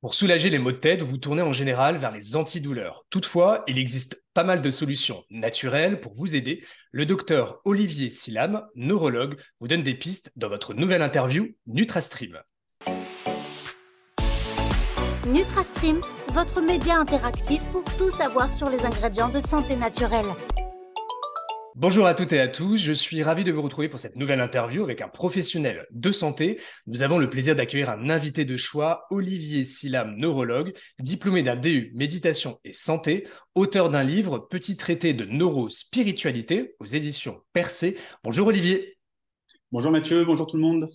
Pour soulager les maux de tête, vous tournez en général vers les antidouleurs. Toutefois, il existe pas mal de solutions naturelles pour vous aider. Le docteur Olivier Silam, neurologue, vous donne des pistes dans votre nouvelle interview NutraStream. NutraStream, votre média interactif pour tout savoir sur les ingrédients de santé naturelle. Bonjour à toutes et à tous, je suis ravi de vous retrouver pour cette nouvelle interview avec un professionnel de santé. Nous avons le plaisir d'accueillir un invité de choix, Olivier Silam, neurologue, diplômé d'un DU méditation et santé, auteur d'un livre Petit traité de neurospiritualité aux éditions Percé. Bonjour Olivier. Bonjour Mathieu, bonjour tout le monde.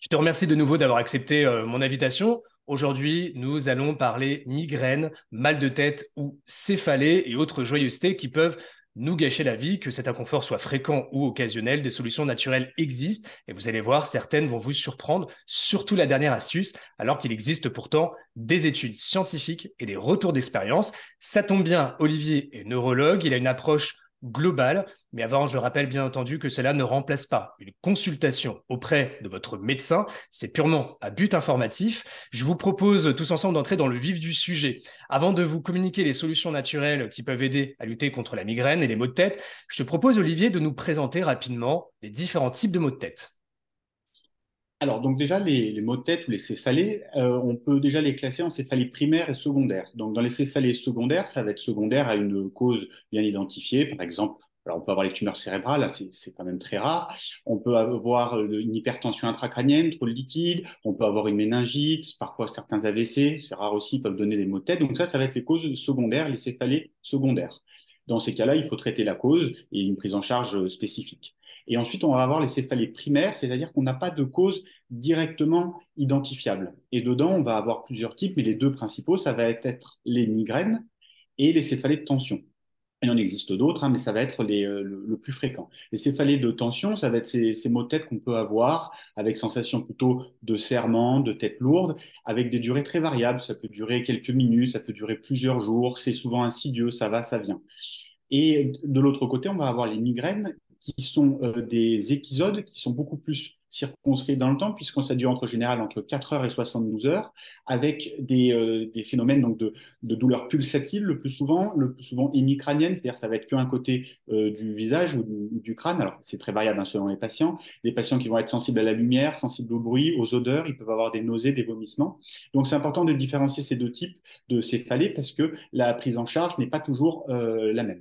Je te remercie de nouveau d'avoir accepté euh, mon invitation. Aujourd'hui, nous allons parler migraine, mal de tête ou céphalée et autres joyeusetés qui peuvent nous gâcher la vie, que cet inconfort soit fréquent ou occasionnel, des solutions naturelles existent et vous allez voir, certaines vont vous surprendre, surtout la dernière astuce, alors qu'il existe pourtant des études scientifiques et des retours d'expérience. Ça tombe bien, Olivier est neurologue, il a une approche globale. Mais avant, je rappelle bien entendu que cela ne remplace pas une consultation auprès de votre médecin. C'est purement à but informatif. Je vous propose tous ensemble d'entrer dans le vif du sujet. Avant de vous communiquer les solutions naturelles qui peuvent aider à lutter contre la migraine et les maux de tête, je te propose, Olivier, de nous présenter rapidement les différents types de maux de tête. Alors, donc déjà, les, maux de tête ou les céphalées, euh, on peut déjà les classer en céphalées primaires et secondaires. Donc, dans les céphalées secondaires, ça va être secondaire à une cause bien identifiée. Par exemple, alors on peut avoir les tumeurs cérébrales, c'est quand même très rare. On peut avoir une hypertension intracrânienne, trop de liquide. On peut avoir une méningite, parfois certains AVC, c'est rare aussi, peuvent donner des maux de tête. Donc ça, ça va être les causes secondaires, les céphalées secondaires. Dans ces cas-là, il faut traiter la cause et une prise en charge spécifique. Et ensuite, on va avoir les céphalées primaires, c'est-à-dire qu'on n'a pas de cause directement identifiable. Et dedans, on va avoir plusieurs types, mais les deux principaux, ça va être les migraines et les céphalées de tension. Il en existe d'autres, hein, mais ça va être les, euh, le, plus fréquent. Les céphalées de tension, ça va être ces, ces maux de tête qu'on peut avoir avec sensation plutôt de serrement, de tête lourde, avec des durées très variables. Ça peut durer quelques minutes, ça peut durer plusieurs jours. C'est souvent insidieux, ça va, ça vient. Et de l'autre côté, on va avoir les migraines qui sont euh, des épisodes qui sont beaucoup plus circonscrits dans le temps, puisqu'on ça dure entre général entre 4 heures et 72 heures, avec des, euh, des phénomènes donc de, douleurs pulsatiles le plus souvent, le plus souvent hémicraniennes, c'est-à-dire ça va être qu'un côté euh, du visage ou du, crâne. Alors c'est très variable hein, selon les patients. Des patients qui vont être sensibles à la lumière, sensibles au bruit, aux odeurs, ils peuvent avoir des nausées, des vomissements. Donc c'est important de différencier ces deux types de céphalées parce que la prise en charge n'est pas toujours la même.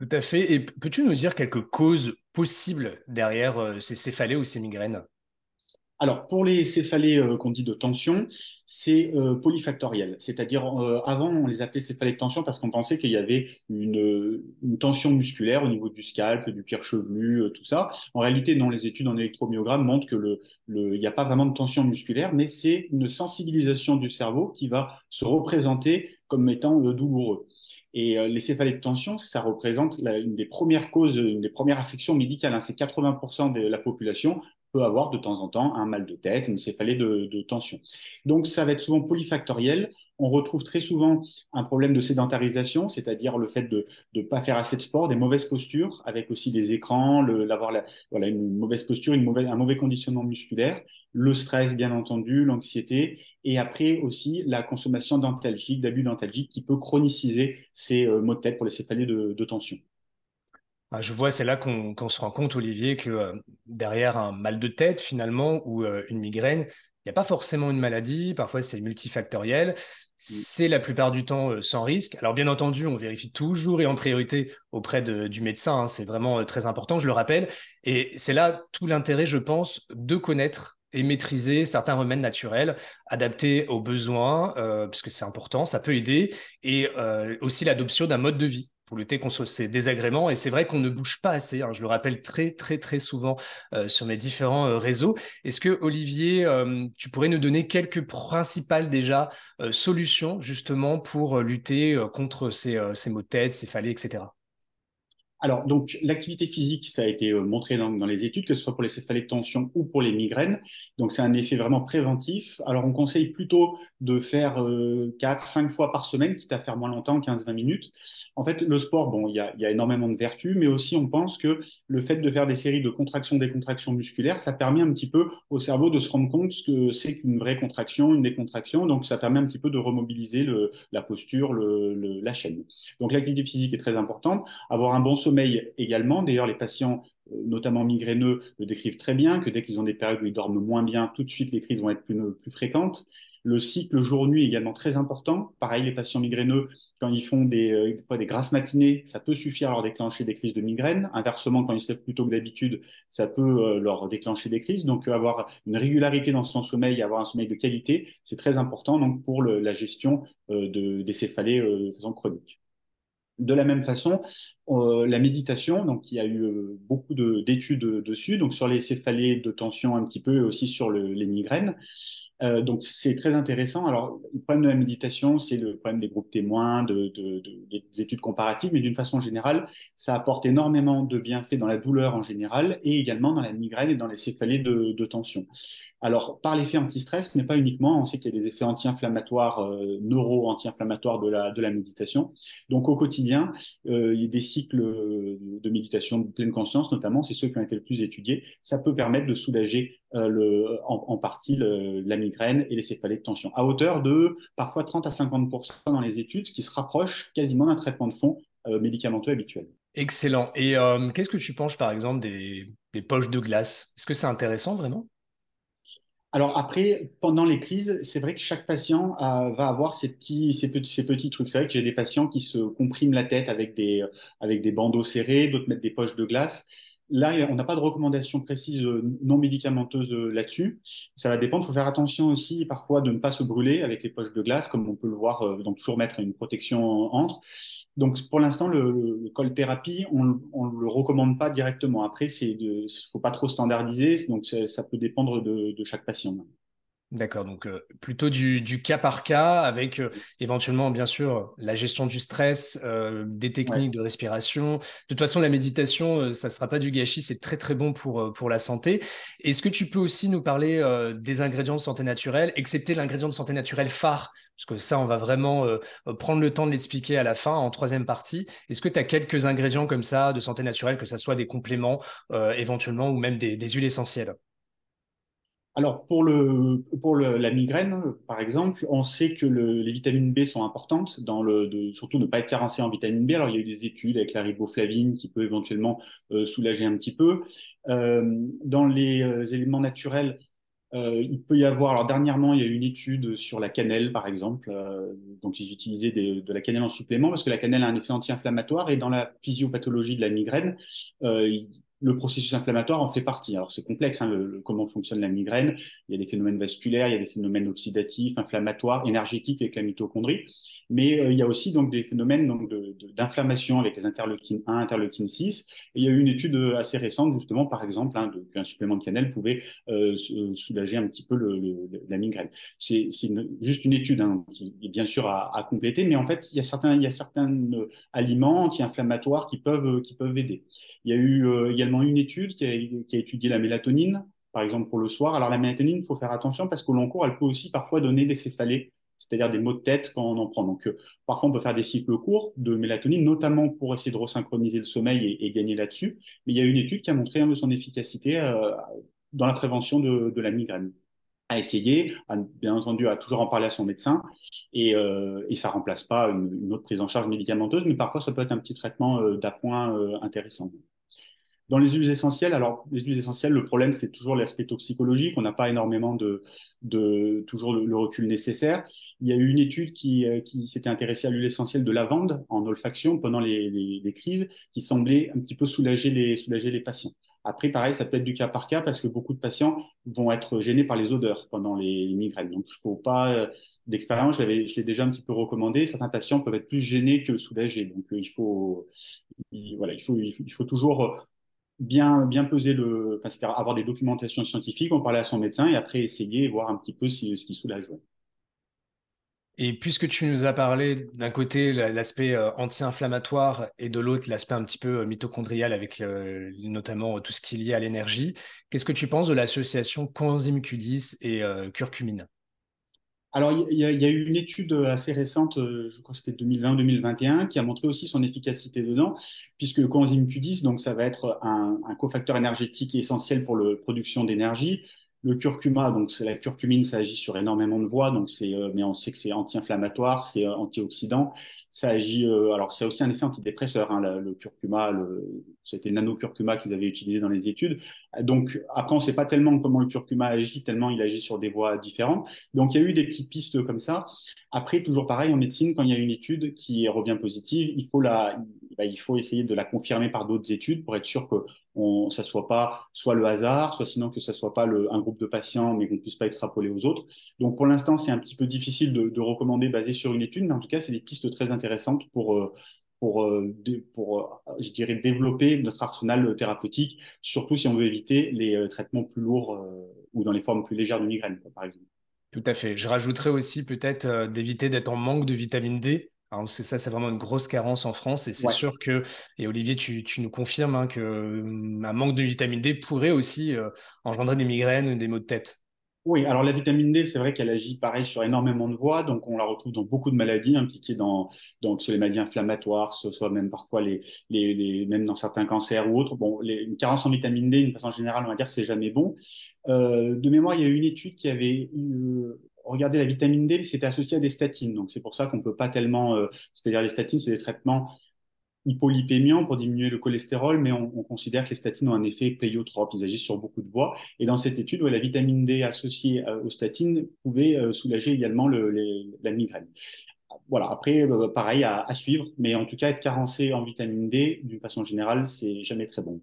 Tout à fait. Et peux-tu nous dire quelques causes possibles derrière euh, ces céphalées ou ces migraines? Alors, pour les céphalées euh, qu'on dit de tension, c'est euh, polyfactoriel. C'est-à-dire, avant, on les appelait céphalées de tension parce qu'on pensait qu'il y avait une, tension musculaire au niveau du scalp, du pierre chevelu, tout ça. En réalité, non, les études en électromyogramme montrent que le, n'y a pas vraiment de tension musculaire, mais c'est une sensibilisation du cerveau qui va se représenter comme étant douloureux. Et euh, les céphalées de tension, ça représente une des premières causes, une des premières affections médicales. Hein. C'est 80% de la population peut avoir de temps en temps un mal de tête, une céphalée de, de, tension. Donc ça va être souvent polyfactoriel. On retrouve très souvent un problème de sédentarisation, c'est-à-dire le fait de ne pas faire assez de sport, des mauvaises postures, avec aussi des écrans, voilà, une mauvaise posture, un mauvais conditionnement musculaire, le stress bien entendu, l'anxiété, et après aussi la consommation d'antalgiques, d'abus d'antalgiques qui peut chroniciser ces euh, maux de tête pour les céphalées de tension. Ah, je vois, c'est là qu'on se rend compte, Olivier, que euh, derrière un mal de tête, finalement, ou euh, une migraine, il n'y a pas forcément une maladie, parfois c'est multifactoriel, mmh. c'est la plupart du temps euh, sans risque. Alors bien entendu, on vérifie toujours et en priorité auprès du médecin, hein, c'est vraiment très important, je le rappelle. Et c'est là tout l'intérêt, je pense, de connaître et maîtriser certains remèdes naturels adaptés aux besoins, puisque c'est important, ça peut aider, et aussi l'adoption d'un mode de vie pour lutter contre ces désagréments. Et c'est vrai qu'on ne bouge pas assez. Hein. je le rappelle très, très, très souvent euh, sur mes différents euh, réseaux. Est-ce que, Olivier, euh, tu pourrais nous donner quelques principales déjà solutions justement pour lutter contre ces, ces maux de tête, céphalées, etc. alors, donc, l'activité physique, ça a été euh, montré dans, les études, que ce soit pour les céphalées de tension ou pour les migraines. Donc, c'est un effet vraiment préventif. Alors, on conseille plutôt de faire 4, euh, 5 fois par semaine, quitte à faire moins longtemps, 15-20 minutes. En fait, le sport, bon, il y a, énormément de vertus, mais aussi on pense que le fait de faire des séries de contractions, décontractions musculaires, ça permet un petit peu au cerveau de se rendre compte ce que c'est qu'une vraie contraction, une décontraction. Donc, ça permet un petit peu de remobiliser la posture, la chaîne. Donc, l'activité physique est très importante. Avoir un bon sommeil également. D'ailleurs, les patients, euh, notamment migraineux, le décrivent très bien, que dès qu'ils ont des périodes où ils dorment moins bien, tout de suite, les crises vont être plus, fréquentes. Le cycle jour-nuit également très important. Pareil, les patients migraineux, quand ils font des, euh, des grasses matinées, ça peut suffire à leur déclencher des crises de migraine. Inversement, quand ils se lèvent plus tôt que d'habitude, ça peut euh, leur déclencher des crises. Donc, avoir une régularité dans son sommeil, avoir un sommeil de qualité, c'est très important donc, pour la gestion de, des céphalées de façon chronique. De la même façon, euh, la méditation, il y a eu euh, beaucoup d'études dessus, sur les céphalées de tension un petit peu et aussi sur les migraines. Euh, donc c'est très intéressant. Alors le problème de la méditation, c'est le problème des groupes témoins, de, des études comparatives, mais d'une façon générale, ça apporte énormément de bienfaits dans la douleur en général et également dans la migraine et dans les céphalées de, tension. Alors par l'effet anti-stress, mais pas uniquement. On sait qu'il y a des effets anti-inflammatoires, neuro-anti-inflammatoires de la, de la méditation. Donc au quotidien euh, il y a des cycles de méditation de pleine conscience, notamment, c'est ceux qui ont été le plus étudiés. Ça peut permettre de soulager euh, en, partie la migraine et les céphalées de tension, à hauteur de parfois 30 à 50% dans les études, ce qui se rapproche quasiment d'un traitement de fond euh, médicamenteux habituel. Excellent. Et qu'est-ce que tu penses, par exemple, des poches de glace? Est-ce que c'est intéressant vraiment? Alors après, pendant les crises, c'est vrai que chaque patient va avoir ses petits, ces petits, petits trucs. C'est vrai que j'ai des patients qui se compriment la tête avec des, avec des bandeaux serrés, d'autres mettent des poches de glace. Là, on n'a pas de recommandation précise euh, non médicamenteuse euh, là-dessus. Ça va dépendre. Il faut faire attention aussi parfois de ne pas se brûler avec les poches de glace, comme on peut le voir, euh, donc toujours mettre une protection entre. Donc pour l'instant, le, col thérapie, on ne le recommande pas directement. Après, il ne faut pas trop standardiser, donc ça, peut dépendre de chaque patient. D'accord, donc euh, plutôt du, cas par cas avec euh, éventuellement bien sûr la gestion du stress, euh, des techniques de respiration. De toute façon, la méditation, ça ne sera pas du gâchis, c'est très très bon pour, pour la santé. Est-ce que tu peux aussi nous parler des ingrédients de santé naturelle, excepté l'ingrédient de santé naturelle phare? Parce que ça, on va vraiment prendre le temps de l'expliquer à la fin, en troisième partie. Est-ce que tu as quelques ingrédients comme ça de santé naturelle, que ce soit des compléments éventuellement ou même des huiles essentielles? Alors, pour, le, pour le, la migraine, par exemple, on sait que le, les vitamines B sont importantes, dans le, de, surtout ne pas être carencé en vitamine B. Alors, il y a eu des études avec la riboflavine qui peut éventuellement euh, soulager un petit peu. Euh, dans les euh, éléments naturels, il peut y avoir, alors dernièrement, il y a eu une étude sur la cannelle, par exemple. Donc, ils utilisaient de la cannelle en supplément parce que la cannelle a un effet anti-inflammatoire et dans la physiopathologie de la migraine, euh, le processus inflammatoire en fait partie. Alors c'est complexe, hein, comment fonctionne la migraine. Il y a des phénomènes vasculaires, il y a des phénomènes oxydatifs, inflammatoires, énergétiques avec la mitochondrie, mais euh, il y a aussi donc des phénomènes donc d'inflammation avec les interleukines 1, interleukine 6. Et il y a eu une étude euh, assez récente justement, par exemple, hein, qu'un supplément de cannelle pouvait euh, soulager un petit peu la migraine. C'est juste une étude hein, qui est bien sûr à, compléter, mais en fait il y a certains, aliments anti-inflammatoires qui peuvent aider. Il y a eu également une étude qui a, étudié la mélatonine, par exemple pour le soir. Alors la mélatonine, il faut faire attention parce qu'au long cours, elle peut aussi parfois donner des céphalées, c'est-à-dire des maux de tête quand on en prend. Donc euh, parfois, on peut faire des cycles courts de mélatonine, notamment pour essayer de resynchroniser le sommeil et, gagner là-dessus. Mais il y a une étude qui a montré un de son efficacité euh, dans la prévention de, la migraine à essayer, bien entendu, à toujours en parler à son médecin, et, euh, et ça remplace pas une, autre prise en charge médicamenteuse, mais parfois ça peut être un petit traitement d'appoint intéressant. Dans les huiles essentielles, alors les huiles essentielles, le problème c'est toujours l'aspect toxicologique. On n'a pas énormément de, de toujours le, recul nécessaire. Il y a eu une étude qui, euh, qui s'était intéressée à l'huile essentielle de lavande en olfaction pendant les, crises, qui semblait un petit peu soulager les, soulager les patients. Après, pareil, ça peut être du cas par cas parce que beaucoup de patients vont être gênés par les odeurs pendant les, migraines. Donc, il faut pas euh, d'expérience. Je l'ai déjà un petit peu recommandé. Certains patients peuvent être plus gênés que soulagés. Donc, euh, il faut, voilà, il faut, il faut toujours bien, bien peser le, enfin, c'est-à-dire avoir des documentations scientifiques, en parler à son médecin et après essayer voir un petit peu si, ce qui soulage. Et puisque tu nous as parlé d'un côté l'aspect euh, anti-inflammatoire et de l'autre l'aspect un petit peu euh, mitochondrial avec notamment tout ce qui est lié à l'énergie, qu'est-ce que tu penses de l'association coenzyme Q10 et curcumine? Alors, il y, a eu une étude assez récente, je crois que c'était 2020-2021, qui a montré aussi son efficacité dedans, puisque le coenzyme Q10, donc ça va être un, un cofacteur énergétique essentiel pour la production d'énergie. Le curcuma, donc c'est la curcumine, ça agit sur énormément de voies, donc c'est, euh, mais on sait que c'est anti-inflammatoire, c'est euh, antioxydant. Ça agit, euh, alors c'est aussi un effet antidépresseur. Hein, le, curcuma, c'était le nanocurcuma qu'ils avaient utilisé dans les études. Donc après, on ne sait pas tellement comment le curcuma agit, tellement il agit sur des voies différentes. Donc il y a eu des petites pistes comme ça. Après, toujours pareil en médecine, quand il y a une étude qui revient positive, il faut la, bah, il faut essayer de la confirmer par d'autres études pour être sûr que on, ça soit pas soit le hasard, soit sinon que ça soit pas un groupe de patients, mais qu'on puisse pas extrapoler aux autres. Donc pour l'instant, c'est un petit peu difficile de, recommander basé sur une étude, mais en tout cas, c'est des pistes très intéressantes pour euh, pour, euh, pour euh, je dirais, développer notre arsenal thérapeutique, surtout si on veut éviter les traitements plus lourds ou dans les formes plus légères de migraine, par exemple. Tout à fait. Je rajouterais aussi peut-être d'éviter d'être en manque de vitamine D parce que ça, c'est vraiment une grosse carence en France. Et c'est sûr que, et Olivier, tu, nous confirmes hein, qu'un hum, manque de vitamine D pourrait aussi euh, engendrer des migraines des maux de tête. Oui, alors la vitamine D, c'est vrai qu'elle agit pareil sur énormément de voies, donc on la retrouve dans beaucoup de maladies impliquées dans donc sur les maladies inflammatoires, ce soit même parfois les, les, même dans certains cancers ou autres. Bon, les, une carence en vitamine D, d'une façon générale, on va dire c'est jamais bon. Euh, de mémoire, il y a eu une étude qui avait eu, regardez la vitamine D, c'était associé à des statines. Donc, c'est pour ça qu'on peut pas tellement. Euh, c'est-à-dire, les statines, c'est des traitements hypolipémiants pour diminuer le cholestérol, mais on, considère que les statines ont un effet pléiotrope. Ils agissent sur beaucoup de voies. Et dans cette étude, la vitamine D associée euh, aux statines pouvait euh, soulager également le, la migraine. Voilà, après, pareil à, suivre, mais en tout cas, être carencé en vitamine D, d'une façon générale, c'est jamais très bon.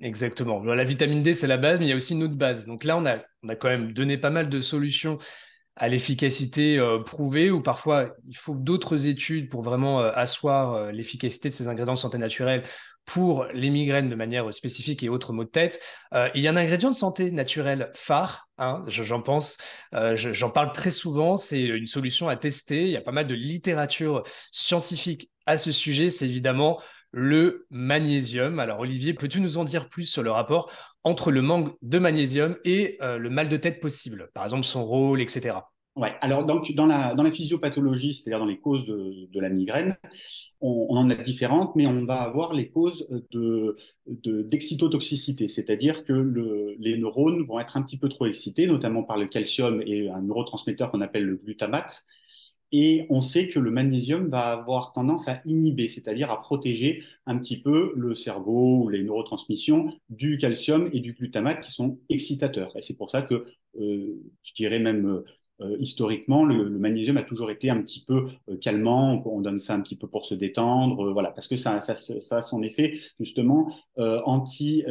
Exactement. La vitamine D, c'est la base, mais il y a aussi une autre base. Donc là, on on a quand même donné pas mal de solutions à l'efficacité euh, prouvée ou parfois il faut d'autres études pour vraiment euh, asseoir euh, l'efficacité de ces ingrédients de santé naturelle pour les migraines de manière spécifique et autres maux de tête? il y a un ingrédient de santé naturelle phare, hein, j'en pense, j'en parle très souvent, c'est une solution à tester, il y a pas mal de littérature scientifique à ce sujet, c'est évidemment le magnésium. Alors Olivier, peux-tu nous en dire plus sur le rapport entre le manque de magnésium et euh, le mal de tête possible Par exemple, son rôle, etc. Ouais, alors dans, la, physiopathologie, c'est-à-dire dans les causes de, la migraine, on, en a différentes, mais on va avoir les causes de, d'excitotoxicité, c'est-à-dire que le, les neurones vont être un petit peu trop excités, notamment par le calcium et un neurotransmetteur qu'on appelle le glutamate, et on sait que le magnésium va avoir tendance à inhiber, c'est-à-dire à protéger un petit peu le cerveau ou les neurotransmissions du calcium et du glutamate qui sont excitateurs. Et c'est pour ça que, euh, je dirais même euh, historiquement, le, magnésium a toujours été un petit peu euh, calmant. On, donne ça un petit peu pour se détendre, voilà, parce que ça, ça, ça, a son effet justement anti,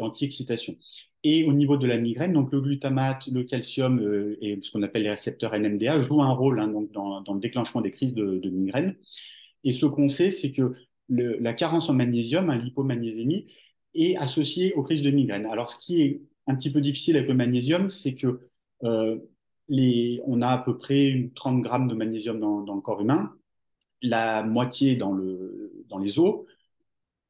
anti-excitation. Et au niveau de la migraine, donc le glutamate, le calcium euh, et ce qu'on appelle les récepteurs NMDA jouent un rôle hein, dans, le déclenchement des crises de, migraine. Et ce qu'on sait, c'est que la carence en magnésium, hein, l'hypomagnésémie, est associée aux crises de migraine. Alors, ce qui est un petit peu difficile avec le magnésium, c'est que euh, on a à peu près 30 grammes de magnésium dans, le corps humain, la moitié dans les os,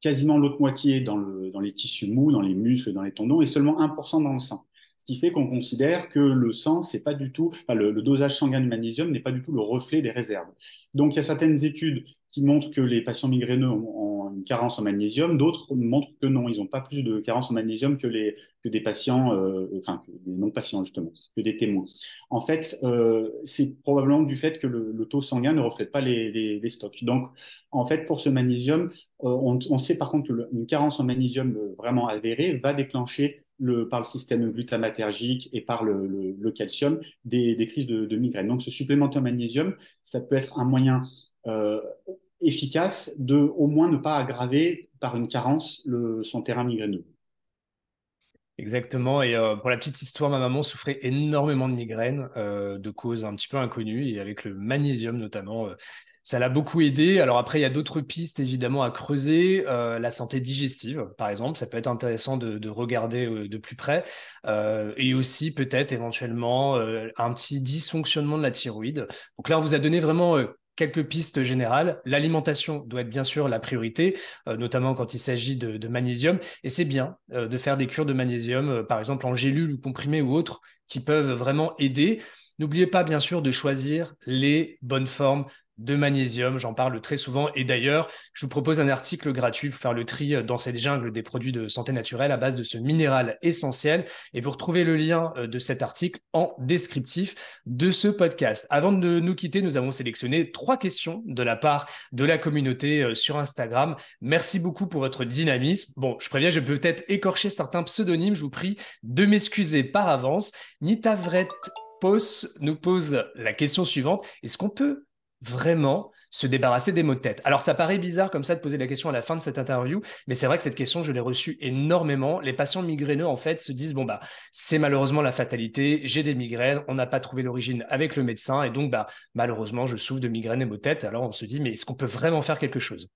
quasiment l'autre moitié dans, le, dans les tissus mous, dans les muscles, dans les tendons, et seulement 1% dans le sang. Ce qui fait qu'on considère que le sang, c'est pas du tout, le, dosage sanguin de magnésium n'est pas du tout le reflet des réserves. Donc, il y a certaines études qui montrent que les patients migraineux ont, une carence en magnésium, d'autres montrent que non, ils n'ont pas plus de carence en magnésium que, des patients, euh, enfin, que des non-patients justement, que des témoins. En fait, euh, c'est probablement du fait que le, taux sanguin ne reflète pas les, stocks. Donc, en fait, pour ce magnésium, euh, on, on, sait par contre qu'une carence en magnésium vraiment avérée va déclencher par le système glutamatergique et par le, calcium des, crises de, de, migraine. Donc, ce supplément en magnésium, ça peut être un moyen euh, efficace de au moins ne pas aggraver par une carence son terrain migraineux. Exactement. Et euh, pour la petite histoire, ma maman souffrait énormément de migraines, euh, de causes un petit peu inconnues, et avec le magnésium notamment, ça l'a beaucoup aidé. Alors après, il y a d'autres pistes évidemment à creuser. la santé digestive, par exemple, ça peut être intéressant de, de regarder de plus près. et aussi peut-être éventuellement un petit dysfonctionnement de la thyroïde. Donc là, on vous a donné vraiment quelques pistes générales. L'alimentation doit être bien sûr la priorité, euh, notamment quand il s'agit de, magnésium. Et c'est bien euh, de faire des cures de magnésium, euh, par exemple en gélule ou comprimé ou autres, qui peuvent vraiment aider. N'oubliez pas bien sûr de choisir les bonnes formes de magnésium, j'en parle très souvent. Et d'ailleurs, je vous propose un article gratuit pour faire le tri dans cette jungle des produits de santé naturelle à base de ce minéral essentiel. Et vous retrouvez le lien euh, de cet article en descriptif de ce podcast. Avant de nous quitter, nous avons sélectionné trois questions de la part de la communauté euh, sur Instagram. Merci beaucoup pour votre dynamisme. Bon, je préviens, je peux peut-être écorcher certains pseudonymes. Je vous prie de m'excuser par avance. Nita Vret Pos nous pose la question suivante. Est-ce qu'on peut vraiment se débarrasser des maux de tête. Alors ça paraît bizarre comme ça de poser la question à la fin de cette interview, mais c'est vrai que cette question, je l'ai reçue énormément. Les patients migraineux, en fait, se disent, bon, bah, c'est malheureusement la fatalité, j'ai des migraines, on n'a pas trouvé l'origine avec le médecin, et donc, bah, malheureusement, je souffre de migraines et maux de tête. Alors on se dit, mais est-ce qu'on peut vraiment faire quelque chose?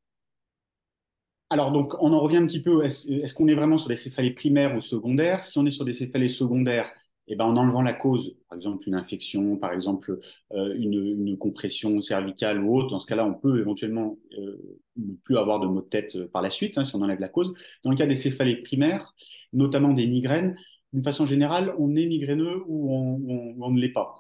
Alors, donc, on en revient un petit peu. Est-ce qu'on est vraiment sur des céphalées primaires ou secondaires? Si on est sur des céphalées secondaires, eh ben, en enlevant la cause, par exemple une infection, par exemple euh, une, une, compression cervicale ou autre, dans ce cas-là, on peut éventuellement euh, ne plus avoir de maux de tête euh, par la suite, hein, si on enlève la cause. Dans le cas des céphalées primaires, notamment des migraines, d'une façon générale, on est migraineux ou on, on, ne l'est pas.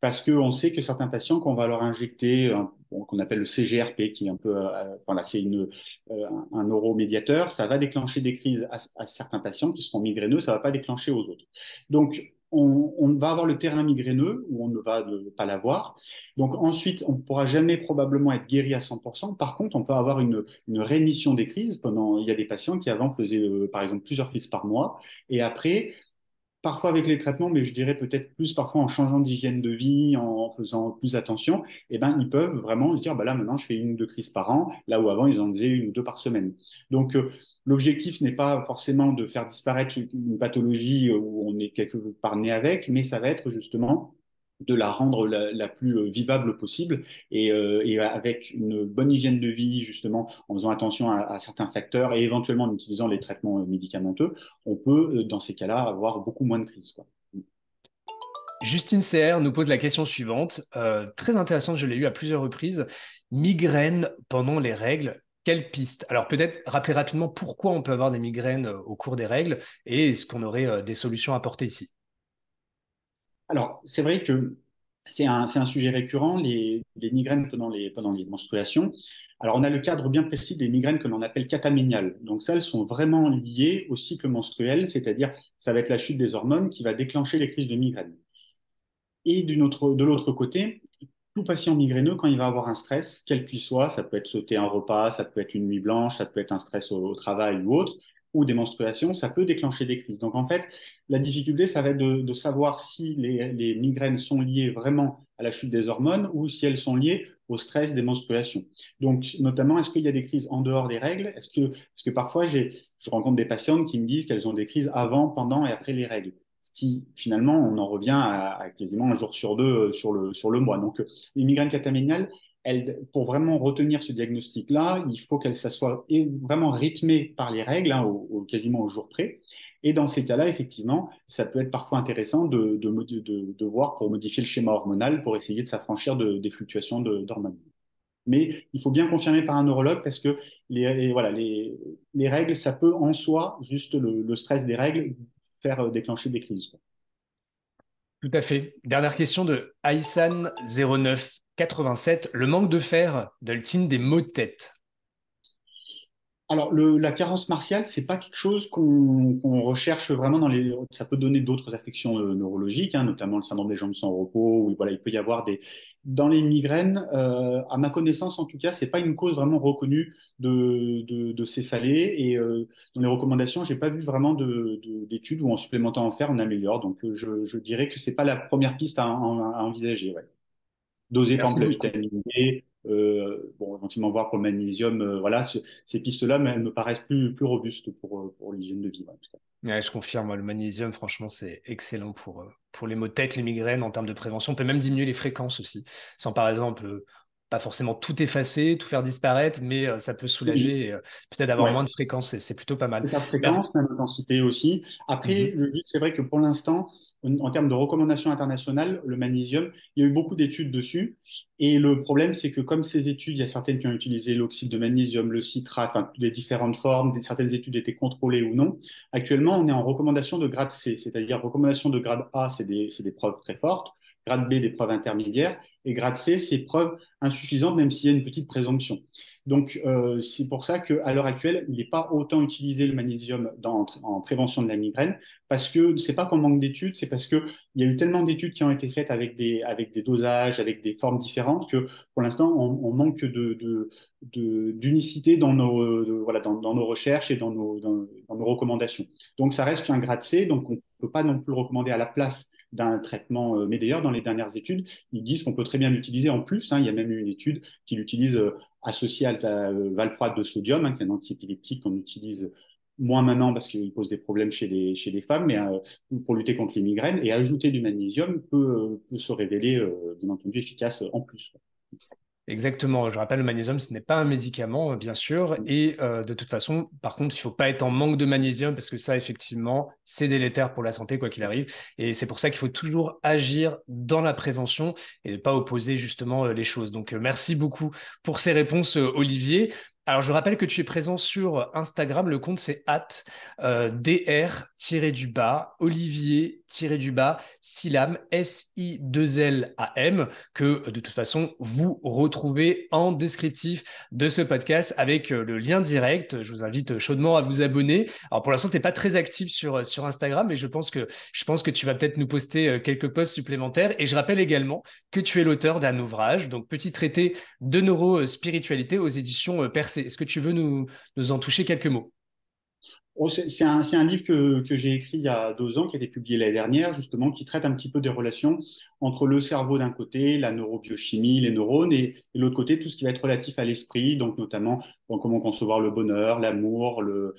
Parce qu'on sait que certains patients, quand on va leur injecter qu'on appelle le CGRP, qui est un peu, euh, voilà, c'est une, euh, un neuromédiateur, ça va déclencher des crises à, certains patients qui seront migraineux, ça va pas déclencher aux autres. Donc, on, va avoir le terrain migraineux où on ne va pas l'avoir. Donc ensuite, on ne pourra jamais probablement être guéri à 100%. Par contre, on peut avoir une, rémission des crises. Pendant, il y a des patients qui avant faisaient euh, par exemple plusieurs crises par mois et après parfois avec les traitements, mais je dirais peut-être plus parfois en changeant d'hygiène de vie, en faisant plus attention, eh ben, ils peuvent vraiment se dire, bah là, maintenant, je fais une ou deux crises par an, là où avant, ils en faisaient une ou deux par semaine. Donc, euh, l'objectif n'est pas forcément de faire disparaître une pathologie où on est quelque part né avec, mais ça va être justement de la rendre la, plus euh, vivable possible et, euh, et, avec une bonne hygiène de vie, justement, en faisant attention à, certains facteurs et éventuellement en utilisant les traitements euh, médicamenteux, on peut, dans ces cas-là, avoir beaucoup moins de crises. Justine CR nous pose la question suivante, euh, très intéressante, je l'ai eu à plusieurs reprises. Migraine pendant les règles, quelle piste? Alors peut-être rappeler rapidement pourquoi on peut avoir des migraines au cours des règles et est-ce qu'on aurait des solutions à apporter ici? Alors, c'est vrai que c'est un, un, sujet récurrent, les, les, migraines pendant les, pendant les menstruations. Alors, on a le cadre bien précis des migraines que l'on appelle cataméniales. Donc, ça, elles sont vraiment liées au cycle menstruel, c'est-à-dire, ça va être la chute des hormones qui va déclencher les crises de migraine. Et autre, de l'autre côté, tout patient migraineux, quand il va avoir un stress, quel qu'il soit, ça peut être sauter un repas, ça peut être une nuit blanche, ça peut être un stress au travail ou autre, ou des menstruations, ça peut déclencher des crises. Donc en fait, la difficulté, ça va être de, savoir si les, les, migraines sont liées vraiment à la chute des hormones ou si elles sont liées au stress des menstruations. Donc notamment, est-ce qu'il y a des crises en dehors des règles? Est-ce que, parce que parfois, je rencontre des patientes qui me disent qu'elles ont des crises avant, pendant et après les règles. Ce qui, finalement, on en revient à, quasiment un jour sur deux euh, sur le, sur le mois. Donc, les migraines cataméniales, pour vraiment retenir ce diagnostic-là, il faut qu'elle soit vraiment rythmée par les règles, hein, quasiment au jour près. Et dans ces cas-là, effectivement, ça peut être parfois intéressant de, de, voir pour modifier le schéma hormonal, pour essayer de s'affranchir des fluctuations d'hormones. Mais il faut bien confirmer par un neurologue parce que les, voilà, les, les, règles, ça peut en soi, juste le stress des règles, faire euh, déclencher des crises. Tout à fait. Dernière question de Aïssan09. 87, le manque de fer donne-t-il des maux de tête alors, le, la carence martiale, c'est pas quelque chose qu'on recherche vraiment dans les. Ça peut donner d'autres affections euh, neurologiques, hein, notamment le syndrome des jambes sans repos. Où, voilà, il peut y avoir des. Dans les migraines, euh, à ma connaissance en tout cas, c'est pas une cause vraiment reconnue de, de, de céphalée. Et euh, dans les recommandations, j'ai pas vu vraiment d'études de, où en supplémentant en fer, on améliore. Donc, euh, je, je dirais que c'est pas la première piste à, à, à envisager. Ouais doser par exemple la vitamine D, bon, éventuellement voir pour le magnésium. voilà, ces pistes-là, mais elles me paraissent plus, plus robustes pour, pour l'hygiène de vie. Je confirme, le magnésium, franchement, c'est excellent pour, pour les maux de tête, les migraines en termes de prévention. On peut même diminuer les fréquences aussi, sans par exemple pas forcément tout effacer, tout faire disparaître, mais euh, ça peut soulager et euh, peut-être avoir moins de fréquences. C'est plutôt pas mal. Pas de fréquence, même d'intensité aussi. Après, mhm. c'est vrai que pour l'instant, en, termes de recommandations internationales, le magnésium, il y a eu beaucoup d'études dessus. Et le problème, c'est que comme ces études, il y a certaines qui ont utilisé l'oxyde de magnésium, le citrate, enfin, les différentes formes, certaines études étaient contrôlées ou non. Actuellement, on est en recommandation de grade C, c'est-à-dire recommandation de grade A, c'est des, des preuves très fortes grade B des preuves intermédiaires, et grade C, c'est preuves insuffisantes, même s'il y a une petite présomption. Donc, euh, c'est pour ça qu'à l'heure actuelle, il n'est pas autant utilisé le magnésium en prévention de la migraine, parce que c'est pas qu'on manque d'études, c'est parce qu'il y a eu tellement d'études qui ont été faites avec des, avec des dosages, avec des formes différentes, que pour l'instant, on, manque d'unicité dans, nos, voilà, dans, nos recherches et dans nos, dans nos recommandations. Donc, ça reste un grade C, donc on ne peut pas non plus le recommander à la place d'un traitement. Euh, mais d'ailleurs, dans les dernières études, ils disent qu'on peut très bien l'utiliser en plus. Hein. il y a même eu une étude qui l'utilise euh, associée à la euh, valproate de sodium, hein, qui est un antiépileptique qu'on utilise moins maintenant parce qu'il pose des problèmes chez les, chez les femmes, mais pour lutter contre les migraines. Et ajouter du magnésium peut, peut se révéler, bien entendu, efficace en plus. Exactement. Je rappelle, le magnésium, ce n'est pas un médicament, bien sûr. Et euh, de toute façon, par contre, il ne faut pas être en manque de magnésium parce que ça, effectivement, c'est délétère pour la santé, quoi qu'il arrive. Et c'est pour ça qu'il faut toujours agir dans la prévention et ne pas opposer justement euh, les choses. Donc, euh, merci beaucoup pour ces réponses, Olivier. Alors, je rappelle que tu es présent sur Instagram. Le compte, c'est at dr-du-bas, Olivier-du-bas, Silam, S-I-2-L-A-M, que de toute façon, vous retrouvez en descriptif de ce podcast avec euh, le lien direct. Je vous invite chaudement à vous abonner. Alors, pour l'instant, tu n'es pas très actif sur, sur Instagram, mais je pense que, je pense que tu vas peut-être nous poster euh, quelques posts supplémentaires. Et je rappelle également que tu es l'auteur d'un ouvrage, donc petit traité de neurospiritualité aux éditions euh, Percé. Est-ce que tu veux nous, en toucher quelques mots? Oh, c'est un, livre que, j'ai écrit il y a deux ans, qui a été publié l'année dernière, justement, qui traite un petit peu des relations entre le cerveau d'un côté, la neurobiochimie, les neurones, et, de l'autre côté, tout ce qui va être relatif à l'esprit, donc notamment comment concevoir le bonheur, l'amour, le,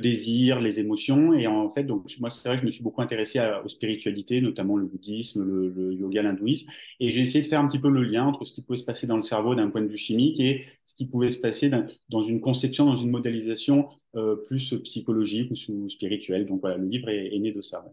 désir, les émotions. Et en fait, donc, moi, c'est vrai que je me suis beaucoup intéressé aux spiritualités, notamment le bouddhisme, le, yoga, l'hindouisme, et j'ai essayé de faire un petit peu le lien entre ce qui pouvait se passer dans le cerveau d'un point de vue chimique et ce qui pouvait se passer dans une conception, dans une modélisation plus psychologique ou spirituelle. Donc voilà, le livre est, né de ça.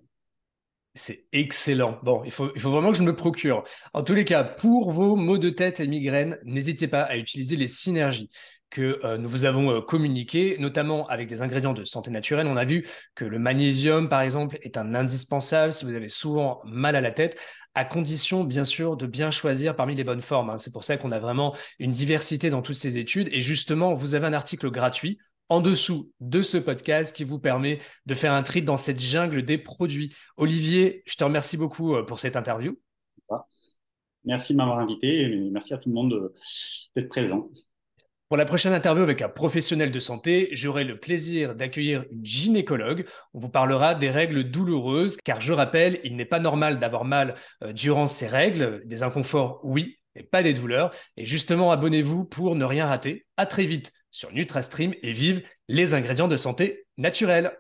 C'est excellent. Bon, il faut, il faut vraiment que je me procure. En tous les cas, pour vos maux de tête et migraines, n'hésitez pas à utiliser les synergies que euh, nous vous avons euh, communiquées, notamment avec des ingrédients de santé naturelle. On a vu que le magnésium, par exemple, est un indispensable si vous avez souvent mal à la tête, à condition, bien sûr, de bien choisir parmi les bonnes formes. Hein. C'est pour ça qu'on a vraiment une diversité dans toutes ces études. Et justement, vous avez un article gratuit en dessous de ce podcast qui vous permet de faire un tri dans cette jungle des produits. Olivier, je te remercie beaucoup euh, pour cette interview. Merci de m'avoir invité et merci à tout le monde d'être présent. Pour la prochaine interview avec un professionnel de santé, j'aurai le plaisir d'accueillir une gynécologue. On vous parlera des règles douloureuses, car je rappelle, il n'est pas normal d'avoir mal euh, durant ces règles. Des inconforts, oui, mais pas des douleurs. Et justement, abonnez-vous pour ne rien rater. À très vite sur NutraStream et vive les ingrédients de santé naturels.